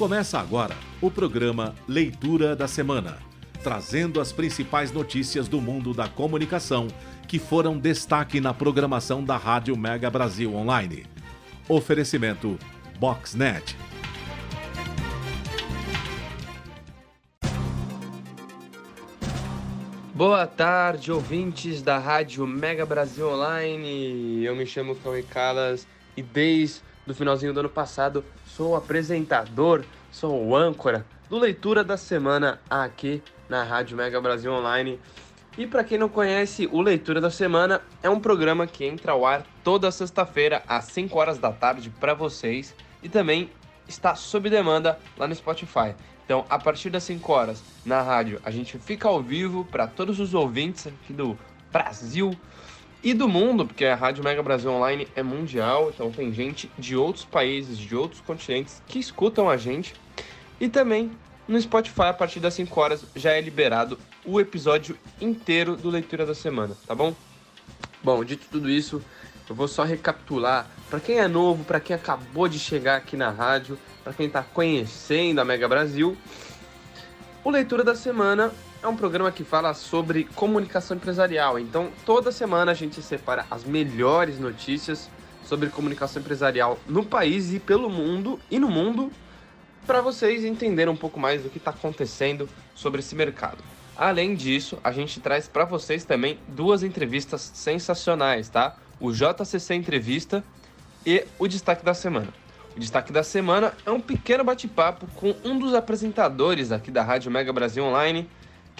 Começa agora o programa Leitura da Semana, trazendo as principais notícias do mundo da comunicação que foram destaque na programação da Rádio Mega Brasil Online. Oferecimento Boxnet. Boa tarde, ouvintes da Rádio Mega Brasil Online. Eu me chamo Cauê Calas e desde o finalzinho do ano passado sou apresentador, sou o âncora do Leitura da Semana aqui na Rádio Mega Brasil Online. E para quem não conhece, o Leitura da Semana é um programa que entra ao ar toda sexta-feira às 5 horas da tarde para vocês e também está sob demanda lá no Spotify. Então, a partir das 5 horas na rádio, a gente fica ao vivo para todos os ouvintes aqui do Brasil e do mundo, porque a Rádio Mega Brasil Online é mundial, então tem gente de outros países, de outros continentes que escutam a gente. E também no Spotify, a partir das 5 horas, já é liberado o episódio inteiro do Leitura da Semana, tá bom? Bom, dito tudo isso, eu vou só recapitular para quem é novo, para quem acabou de chegar aqui na rádio, para quem está conhecendo a Mega Brasil. O Leitura da Semana é um programa que fala sobre comunicação empresarial. Então, toda semana a gente separa as melhores notícias sobre comunicação empresarial no país e pelo mundo e no mundo para vocês entenderem um pouco mais do que está acontecendo sobre esse mercado. Além disso, a gente traz para vocês também duas entrevistas sensacionais, tá? O JCC Entrevista e o Destaque da Semana. O destaque da semana é um pequeno bate-papo com um dos apresentadores aqui da Rádio Mega Brasil Online,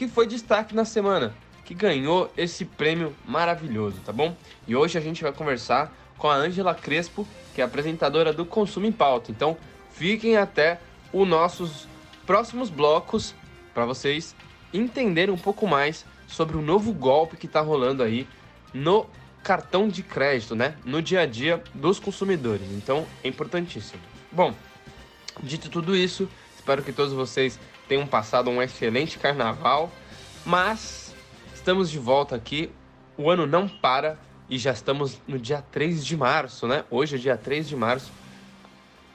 que foi destaque na semana, que ganhou esse prêmio maravilhoso, tá bom? E hoje a gente vai conversar com a Ângela Crespo, que é apresentadora do Consumo em Pauta. Então, fiquem até os nossos próximos blocos para vocês entenderem um pouco mais sobre o novo golpe que está rolando aí no cartão de crédito, né, no dia a dia dos consumidores. Então, é importantíssimo. Bom, dito tudo isso, espero que todos vocês tenham passado um excelente carnaval, mas estamos de volta aqui. O ano não para e já estamos no dia 3 de março, né? Hoje é dia 3 de março.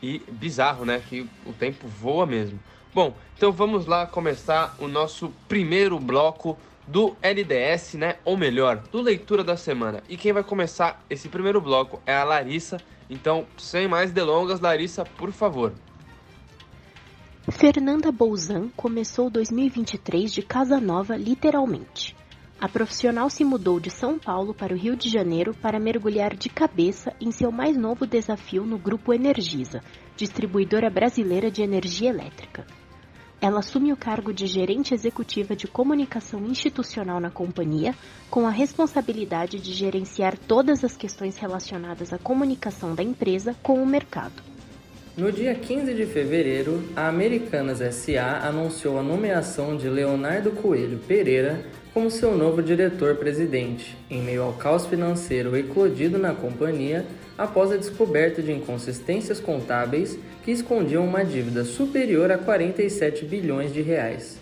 E bizarro, né? Que o tempo voa mesmo. Bom, então vamos lá começar o nosso primeiro bloco do LDS, né? Ou melhor, do Leitura da Semana. E quem vai começar esse primeiro bloco é a Larissa. Então, sem mais delongas, Larissa, por favor. Fernanda Bolzan começou 2023 de casa nova, literalmente. A profissional se mudou de São Paulo para o Rio de Janeiro para mergulhar de cabeça em seu mais novo desafio no Grupo Energisa, distribuidora brasileira de energia elétrica. Ela assume o cargo de gerente executiva de comunicação institucional na companhia, com a responsabilidade de gerenciar todas as questões relacionadas à comunicação da empresa com o mercado. No dia 15 de fevereiro, a Americanas SA anunciou a nomeação de Leonardo Coelho Pereira como seu novo diretor-presidente, em meio ao caos financeiro eclodido na companhia após a descoberta de inconsistências contábeis que escondiam uma dívida superior a 47 bilhões de reais.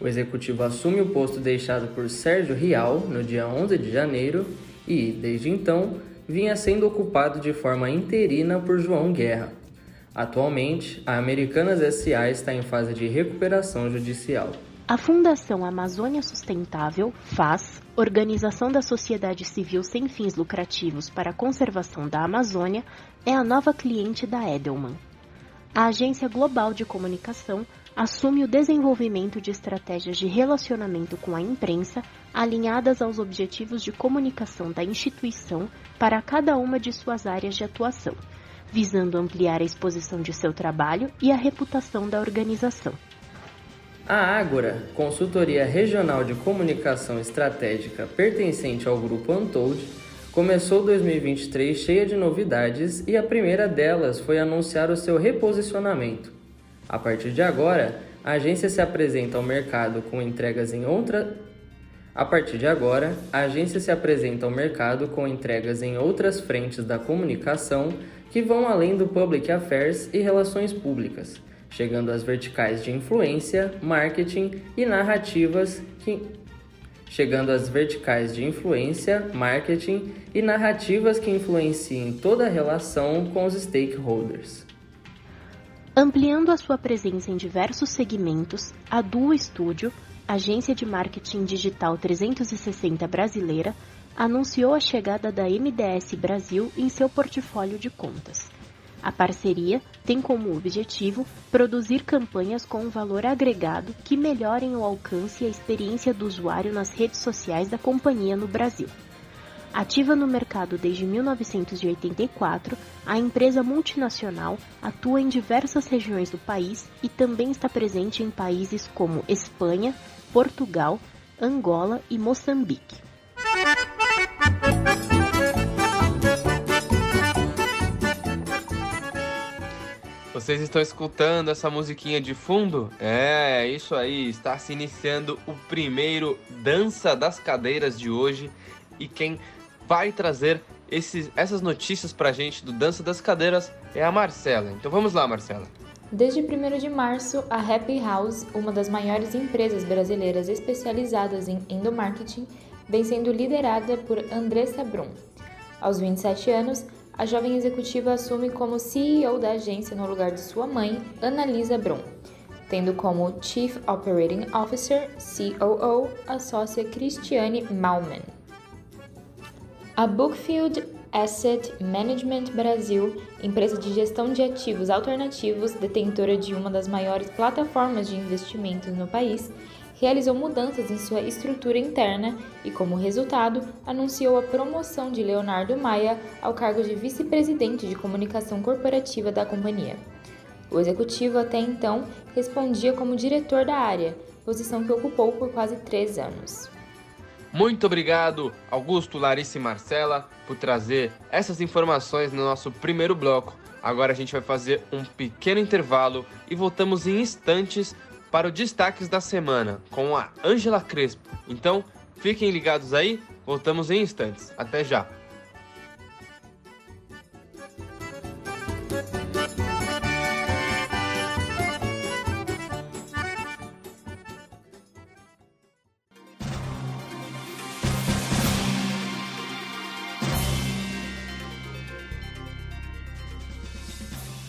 O executivo assume o posto deixado por Sérgio Rial no dia 11 de janeiro e, desde então, vinha sendo ocupado de forma interina por João Guerra. Atualmente, a Americanas SA está em fase de recuperação judicial. A Fundação Amazônia Sustentável, FAS, Organização da Sociedade Civil Sem Fins Lucrativos para a Conservação da Amazônia, é a nova cliente da Edelman. A Agência Global de Comunicação assume o desenvolvimento de estratégias de relacionamento com a imprensa alinhadas aos objetivos de comunicação da instituição para cada uma de suas áreas de atuação, visando ampliar a exposição de seu trabalho e a reputação da organização. A Ágora, consultoria regional de comunicação estratégica pertencente ao grupo Untold, começou 2023 cheia de novidades e a primeira delas foi anunciar o seu reposicionamento. A partir de agora, a agência se apresenta ao mercado com entregas em outra a partir de agora, a agência se apresenta ao mercado com entregas em outras frentes da comunicação que vão além do public affairs e relações públicas chegando às verticais de influência, marketing e narrativas que chegando às verticais de influência, marketing e narrativas que influenciem toda a relação com os stakeholders. Ampliando a sua presença em diversos segmentos, a Duo Studio, agência de marketing digital 360 brasileira, anunciou a chegada da MDS Brasil em seu portfólio de contas. A parceria tem como objetivo produzir campanhas com um valor agregado que melhorem o alcance e a experiência do usuário nas redes sociais da companhia no Brasil. Ativa no mercado desde 1984, a empresa multinacional atua em diversas regiões do país e também está presente em países como Espanha, Portugal, Angola e Moçambique. Vocês estão escutando essa musiquinha de fundo? É, isso aí, está se iniciando o primeiro Dança das Cadeiras de hoje e quem vai trazer esses, essas notícias pra gente do Dança das Cadeiras é a Marcela. Então vamos lá, Marcela. Desde 1 de março, a Happy House, uma das maiores empresas brasileiras especializadas em endomarketing, vem sendo liderada por Andressa Brum. Aos 27 anos, a jovem executiva assume como CEO da agência no lugar de sua mãe, Annalisa Brum, tendo como Chief Operating Officer, COO, a sócia Cristiane Malman. A Bookfield Asset Management Brasil, empresa de gestão de ativos alternativos, detentora de uma das maiores plataformas de investimentos no país, realizou mudanças em sua estrutura interna e, como resultado, anunciou a promoção de Leonardo Maia ao cargo de vice-presidente de comunicação corporativa da companhia. O executivo até então respondia como diretor da área, posição que ocupou por quase três anos. Muito obrigado, Augusto, Larissa e Marcela, por trazer essas informações no nosso primeiro bloco. Agora a gente vai fazer um pequeno intervalo e voltamos em instantes para os destaques da semana com a Ângela Crespo. Então, fiquem ligados aí, voltamos em instantes. Até já!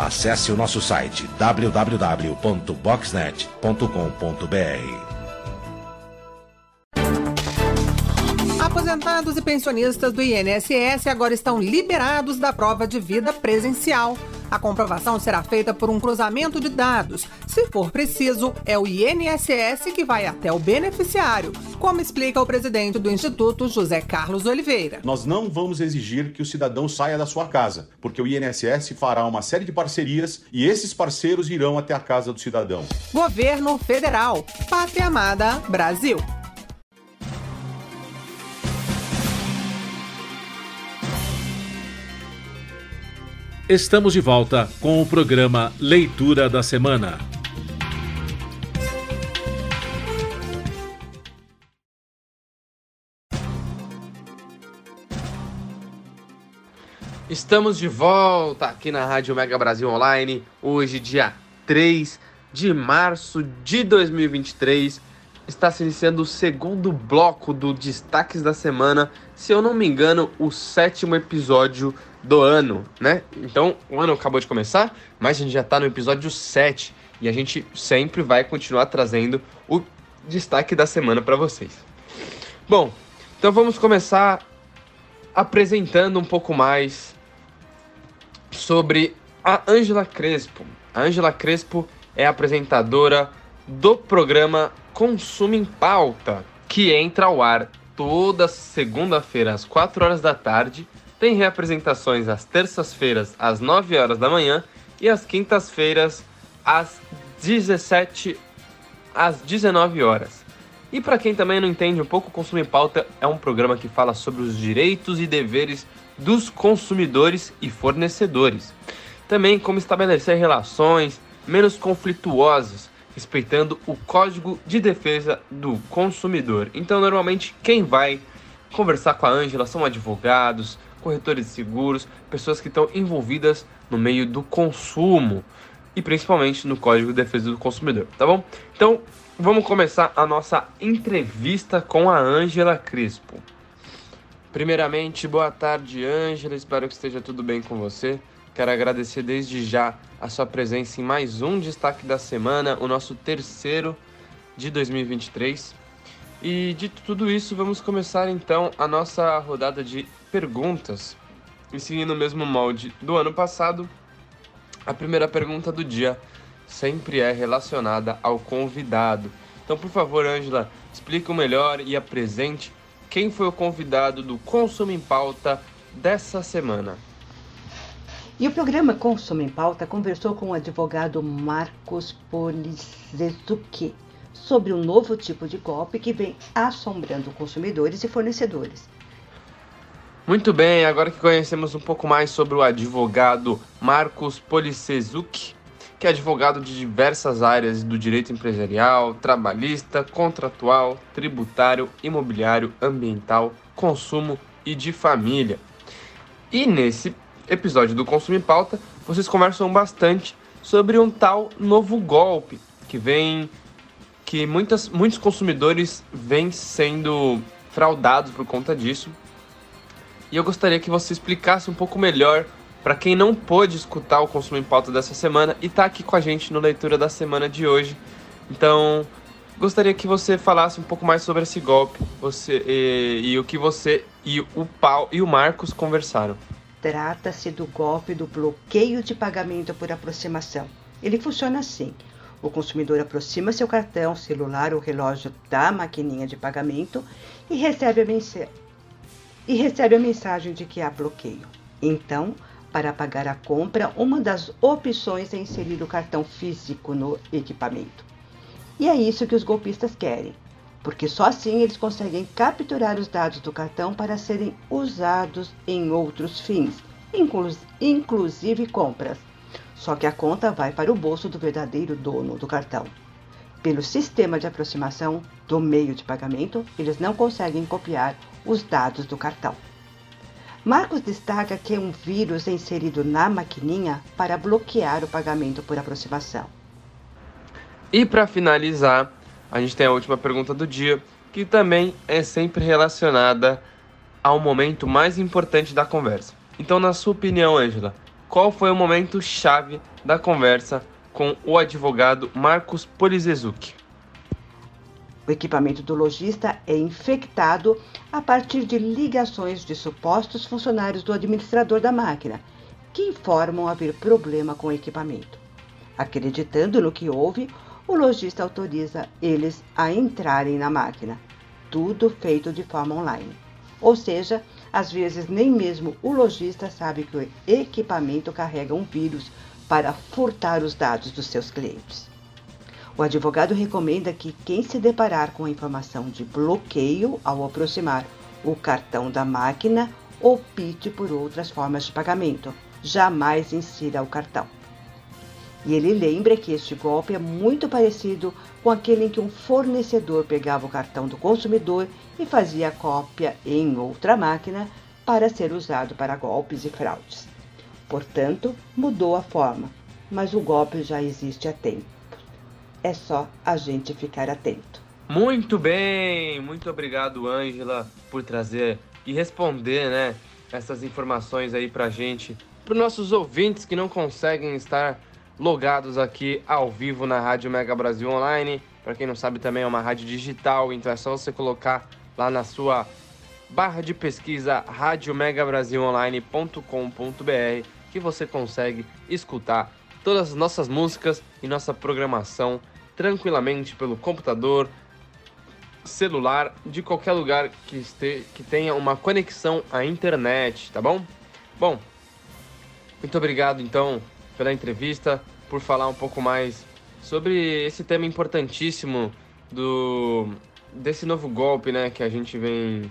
Acesse o nosso site www.boxnet.com.br. Aposentados e pensionistas do INSS agora estão liberados da prova de vida presencial. A comprovação será feita por um cruzamento de dados. Se for preciso, é o INSS que vai até o beneficiário, como explica o presidente do Instituto, José Carlos Oliveira. Nós não vamos exigir que o cidadão saia da sua casa, porque o INSS fará uma série de parcerias e esses parceiros irão até a casa do cidadão. Governo Federal. Pátria Amada Brasil. Estamos de volta com o programa Leitura da Semana. Estamos de volta aqui na Rádio Mega Brasil Online, hoje, dia 3 de março de 2023. Está se iniciando o segundo bloco do Destaques da Semana, se eu não me engano, o sétimo episódio do ano, né? Então, o ano acabou de começar, mas a gente já está no episódio 7 e a gente sempre vai continuar trazendo o destaque da semana para vocês. Bom, então vamos começar apresentando um pouco mais sobre a Ângela Crespo. A Ângela Crespo é apresentadora do programa Consumo em Pauta, que entra ao ar toda segunda-feira às 4 horas da tarde tem reapresentações às terças-feiras, às 9 horas da manhã e às quintas-feiras, às 17 às 19 horas. E para quem também não entende um pouco, Consumo Pauta é um programa que fala sobre os direitos e deveres dos consumidores e fornecedores. Também como estabelecer relações menos conflituosas respeitando o Código de Defesa do Consumidor. Então, normalmente, quem vai conversar com a Ângela são advogados, corretores de seguros, pessoas que estão envolvidas no meio do consumo e principalmente no Código de Defesa do Consumidor, tá bom? Então, vamos começar a nossa entrevista com a Ângela Crispo. Primeiramente, boa tarde, Ângela. Espero que esteja tudo bem com você. Quero agradecer desde já a sua presença em mais um destaque da semana, o nosso terceiro de 2023. E dito tudo isso, vamos começar então a nossa rodada de perguntas. E seguindo o mesmo molde do ano passado, a primeira pergunta do dia sempre é relacionada ao convidado. Então, por favor, Ângela, explique o melhor e apresente quem foi o convidado do Consumo em Pauta dessa semana. E o programa Consumo em Pauta conversou com o advogado Marcos Polizezuki sobre um novo tipo de golpe que vem assombrando consumidores e fornecedores. Muito bem, agora que conhecemos um pouco mais sobre o advogado Marcos Policezuki, que é advogado de diversas áreas do direito empresarial, trabalhista, contratual, tributário, imobiliário, ambiental, consumo e de família. E nesse episódio do Consumo em Pauta, vocês conversam bastante sobre um tal novo golpe que vem que muitas, muitos consumidores vêm sendo fraudados por conta disso. E eu gostaria que você explicasse um pouco melhor para quem não pôde escutar o Consumo em Pauta dessa semana e está aqui com a gente no Leitura da Semana de hoje. Então, gostaria que você falasse um pouco mais sobre esse golpe você, e, e o que você e o Paulo e o Marcos conversaram. Trata-se do golpe do bloqueio de pagamento por aproximação. Ele funciona assim: o consumidor aproxima seu cartão, celular ou relógio da maquininha de pagamento e recebe a, e recebe a mensagem de que há bloqueio. Então, para pagar a compra, uma das opções é inserir o cartão físico no equipamento. E é isso que os golpistas querem porque só assim eles conseguem capturar os dados do cartão para serem usados em outros fins, inclu inclusive compras. Só que a conta vai para o bolso do verdadeiro dono do cartão. Pelo sistema de aproximação do meio de pagamento, eles não conseguem copiar os dados do cartão. Marcos destaca que é um vírus inserido na maquininha para bloquear o pagamento por aproximação. E para finalizar, a gente tem a última pergunta do dia, que também é sempre relacionada ao momento mais importante da conversa. Então, na sua opinião, Angela, qual foi o momento chave da conversa com o advogado Marcos Polizezuki? O equipamento do lojista é infectado a partir de ligações de supostos funcionários do administrador da máquina, que informam haver problema com o equipamento. Acreditando no que houve, o lojista autoriza eles a entrarem na máquina. Tudo feito de forma online. Ou seja, às vezes nem mesmo o lojista sabe que o equipamento carrega um vírus para furtar os dados dos seus clientes. O advogado recomenda que quem se deparar com a informação de bloqueio ao aproximar o cartão da máquina opte por outras formas de pagamento. Jamais insira o cartão. E ele lembra que este golpe é muito parecido com aquele em que um fornecedor pegava o cartão do consumidor e fazia cópia em outra máquina para ser usado para golpes e fraudes. Portanto, mudou a forma, mas o golpe já existe há tempo. É só a gente ficar atento. Muito bem, muito obrigado, Ângela, por trazer e responder, né, essas informações aí pra gente, para os nossos ouvintes que não conseguem estar logados aqui ao vivo na Rádio Mega Brasil Online. Para quem não sabe, também é uma rádio digital, então é só você colocar lá na sua barra de pesquisa radiomegabrasilonline.com.br que você consegue escutar todas as nossas músicas e nossa programação tranquilamente pelo computador, celular, de qualquer lugar que, este, que tenha uma conexão à internet, tá bom? Bom, muito obrigado então pela entrevista, por falar um pouco mais sobre esse tema importantíssimo do desse novo golpe, né, que a gente vem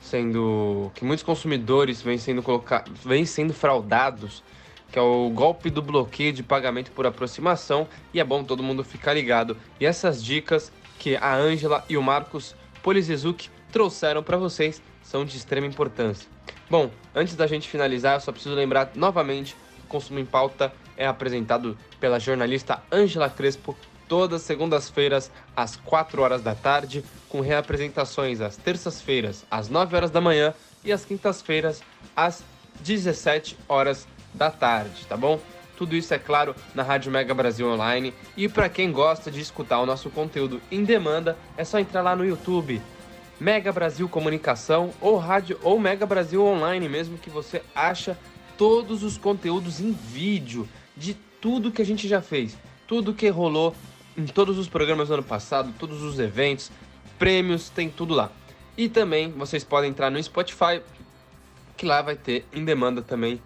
sendo que muitos consumidores vêm sendo colocados, vêm sendo fraudados que é o golpe do bloqueio de pagamento por aproximação, e é bom todo mundo ficar ligado. E essas dicas que a Ângela e o Marcos Polizezuki trouxeram para vocês são de extrema importância. Bom, antes da gente finalizar, eu só preciso lembrar novamente que o Consumo em Pauta é apresentado pela jornalista Ângela Crespo todas segundas-feiras às 4 horas da tarde, com reapresentações às terças-feiras às 9 horas da manhã e às quintas-feiras às 17 horas da tarde, tá bom? Tudo isso é claro na Rádio Mega Brasil Online. E para quem gosta de escutar o nosso conteúdo em demanda, é só entrar lá no YouTube, Mega Brasil Comunicação ou Rádio ou Mega Brasil Online mesmo que você acha todos os conteúdos em vídeo de tudo que a gente já fez, tudo que rolou em todos os programas do ano passado, todos os eventos, prêmios, tem tudo lá. E também vocês podem entrar no Spotify, que lá vai ter em demanda também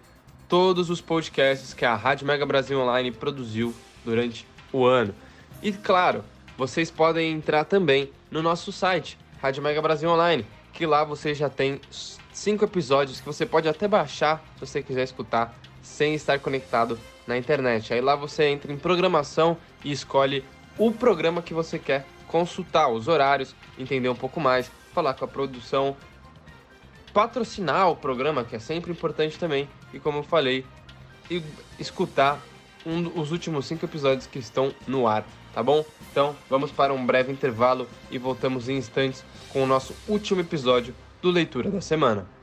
todos os podcasts que a Rádio Mega Brasil Online produziu durante o ano. E claro, vocês podem entrar também no nosso site, Rádio Mega Brasil Online, que lá você já tem cinco episódios que você pode até baixar se você quiser escutar sem estar conectado na internet. Aí lá você entra em programação e escolhe o programa que você quer consultar, os horários, entender um pouco mais, falar com a produção, patrocinar o programa, que é sempre importante também, e como eu falei, escutar um, os últimos cinco episódios que estão no ar, tá bom? Então vamos para um breve intervalo e voltamos em instantes com o nosso último episódio do Leitura da Semana.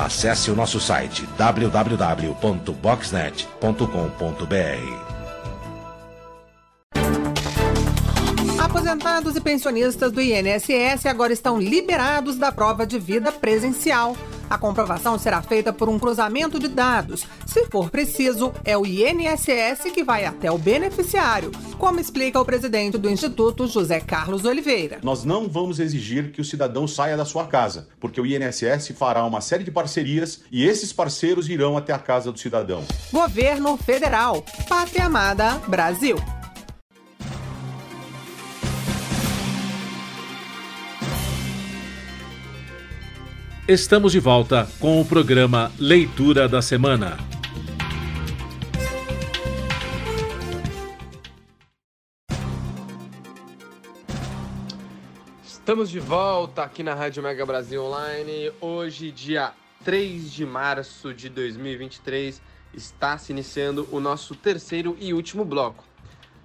Acesse o nosso site www.boxnet.com.br. Aposentados e pensionistas do INSS agora estão liberados da prova de vida presencial. A comprovação será feita por um cruzamento de dados. Se for preciso, é o INSS que vai até o beneficiário, como explica o presidente do Instituto, José Carlos Oliveira. Nós não vamos exigir que o cidadão saia da sua casa, porque o INSS fará uma série de parcerias e esses parceiros irão até a casa do cidadão. Governo Federal. Pátria Amada Brasil. Estamos de volta com o programa Leitura da Semana. Estamos de volta aqui na Rádio Mega Brasil Online. Hoje, dia 3 de março de 2023, está se iniciando o nosso terceiro e último bloco.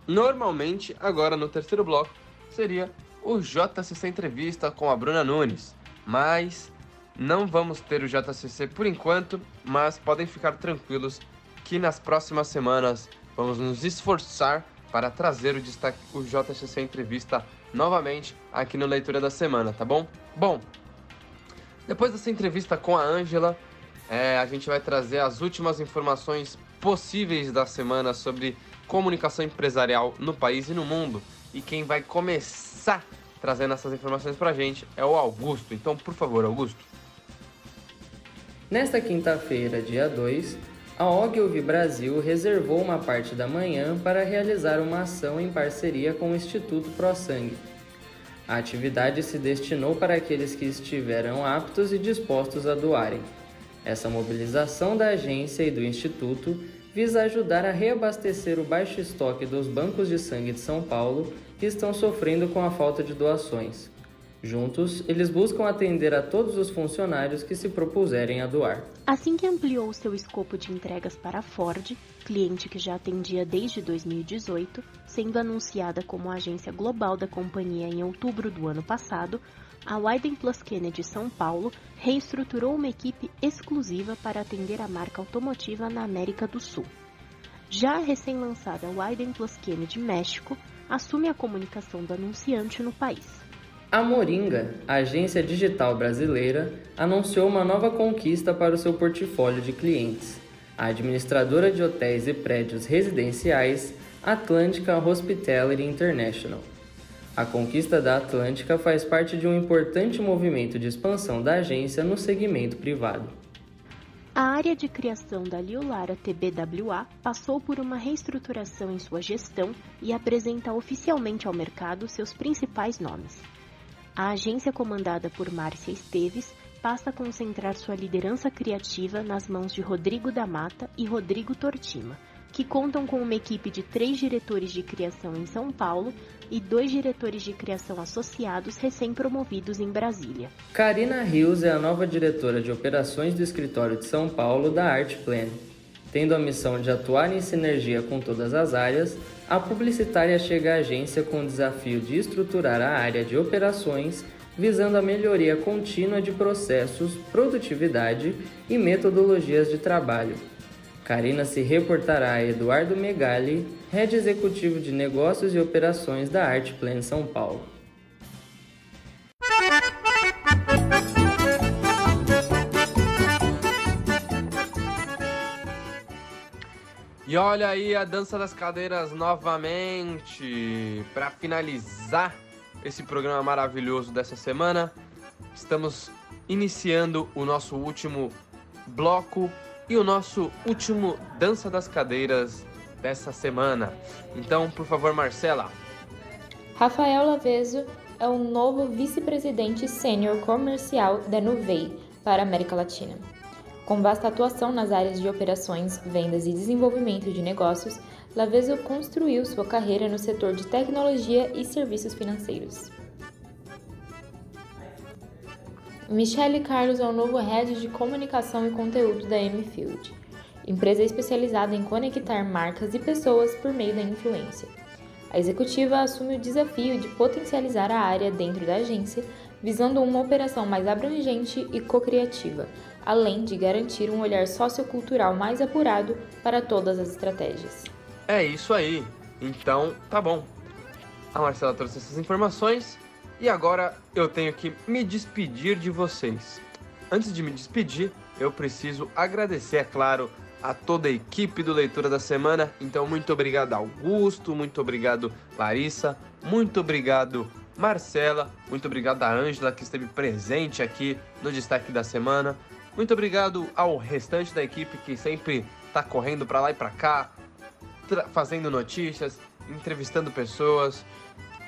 Normalmente, agora no terceiro bloco, seria o JCC Entrevista com a Bruna Nunes, mas não vamos ter o JCC por enquanto, mas podem ficar tranquilos que nas próximas semanas vamos nos esforçar para trazer o, destaque, o JCC Entrevista novamente aqui no Leitura da Semana, tá bom? Bom, depois dessa entrevista com a Ângela, é, a gente vai trazer as últimas informações possíveis da semana sobre comunicação empresarial no país e no mundo. E quem vai começar trazendo essas informações para a gente é o Augusto. Então, por favor, Augusto. Nesta quinta-feira, dia 2, a Ogilvy Brasil reservou uma parte da manhã para realizar uma ação em parceria com o Instituto ProSangue. A atividade se destinou para aqueles que estiveram aptos e dispostos a doarem. Essa mobilização da agência e do Instituto visa ajudar a reabastecer o baixo estoque dos bancos de sangue de São Paulo que estão sofrendo com a falta de doações. Juntos, eles buscam atender a todos os funcionários que se propuserem a doar. Assim que ampliou seu escopo de entregas para a Ford, cliente que já atendia desde 2018, sendo anunciada como agência global da companhia em outubro do ano passado, a Wyden Plus Kennedy São Paulo reestruturou uma equipe exclusiva para atender a marca automotiva na América do Sul. Já a recém-lançada Wyden Plus Kennedy México assume a comunicação do anunciante no país. A Moringa, agência digital brasileira, anunciou uma nova conquista para o seu portfólio de clientes. A administradora de hotéis e prédios residenciais Atlântica Hospitality International. A conquista da Atlântica faz parte de um importante movimento de expansão da agência no segmento privado. A área de criação da Liolara TBWA passou por uma reestruturação em sua gestão e apresenta oficialmente ao mercado seus principais nomes. A agência comandada por Márcia Esteves passa a concentrar sua liderança criativa nas mãos de Rodrigo da Mata e Rodrigo Tortima, que contam com uma equipe de três diretores de criação em São Paulo e dois diretores de criação associados recém-promovidos em Brasília. Karina Rios é a nova diretora de operações do escritório de São Paulo da Artplan. Tendo a missão de atuar em sinergia com todas as áreas, a publicitária chega à agência com o desafio de estruturar a área de operações visando a melhoria contínua de processos, produtividade e metodologias de trabalho. Karina se reportará a Eduardo Megali, head executivo de negócios e operações da Artplan São Paulo. E olha aí a dança das cadeiras novamente. Para finalizar esse programa maravilhoso dessa semana, estamos iniciando o nosso último bloco e o nosso último dança das cadeiras dessa semana. Então, por favor, Marcela. Rafael Laveso é o novo vice-presidente sênior comercial da Nuvei para a América Latina. Com vasta atuação nas áreas de operações, vendas e desenvolvimento de negócios, Laveso construiu sua carreira no setor de tecnologia e serviços financeiros. Michele Carlos é o novo head de comunicação e conteúdo da M-Field, empresa especializada em conectar marcas e pessoas por meio da influência. A executiva assume o desafio de potencializar a área dentro da agência, visando uma operação mais abrangente e co-criativa, além de garantir um olhar sociocultural mais apurado para todas as estratégias. É isso aí. Então, tá bom. A Marcela trouxe essas informações e agora eu tenho que me despedir de vocês. Antes de me despedir, eu preciso agradecer, é claro, a toda a equipe do Leitura da Semana. Então, muito obrigado, Augusto, muito obrigado, Larissa, muito obrigado, Marcela, muito obrigado a Ângela que esteve presente aqui no destaque da semana. Muito obrigado ao restante da equipe que sempre está correndo para lá e para cá, fazendo notícias, entrevistando pessoas,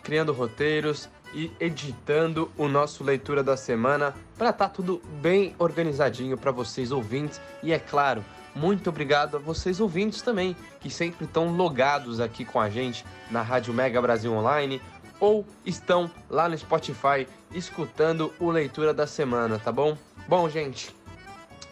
criando roteiros e editando o nosso leitura da semana para estar tá tudo bem organizadinho para vocês ouvintes e é claro, muito obrigado a vocês ouvintes também que sempre estão logados aqui com a gente na Rádio Mega Brasil Online ou estão lá no Spotify escutando o leitura da semana, tá bom? Bom, gente,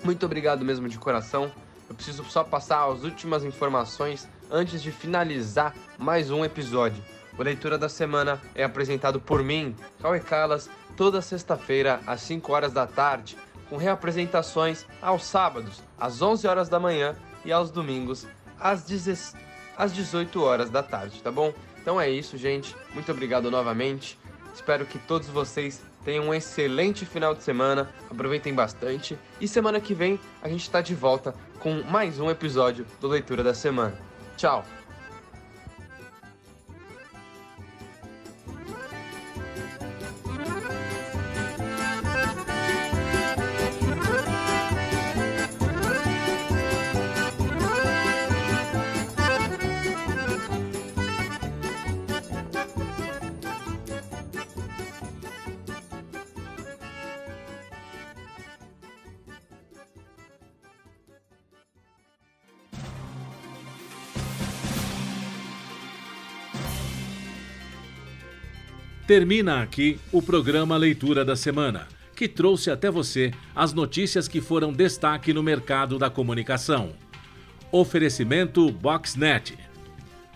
muito obrigado mesmo de coração. Eu preciso só passar as últimas informações antes de finalizar mais um episódio. O Leitura da Semana é apresentado por mim, Cauê Calas, toda sexta-feira às 5 horas da tarde, com reapresentações aos sábados, às 11 horas da manhã e aos domingos, às, 18 horas da tarde, tá bom? Então é isso, gente. Muito obrigado novamente. Espero que todos vocês tenham um excelente final de semana. Aproveitem bastante. E semana que vem a gente está de volta com mais um episódio do Leitura da Semana. Tchau! Termina aqui o programa Leitura da Semana, que trouxe até você as notícias que foram destaque no mercado da comunicação. Oferecimento Boxnet.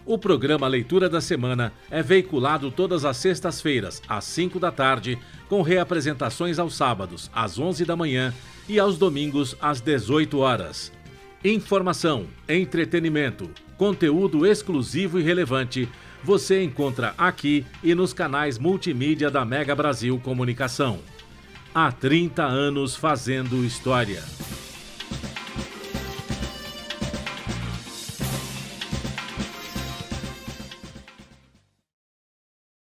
O programa Leitura da Semana é veiculado todas as sextas-feiras, às 5 da tarde, com reapresentações aos sábados, às 11 da manhã e aos domingos, às 18 horas. Informação, entretenimento, conteúdo exclusivo e relevante você encontra aqui e nos canais multimídia da Mega Brasil Comunicação. Há 30 anos fazendo história.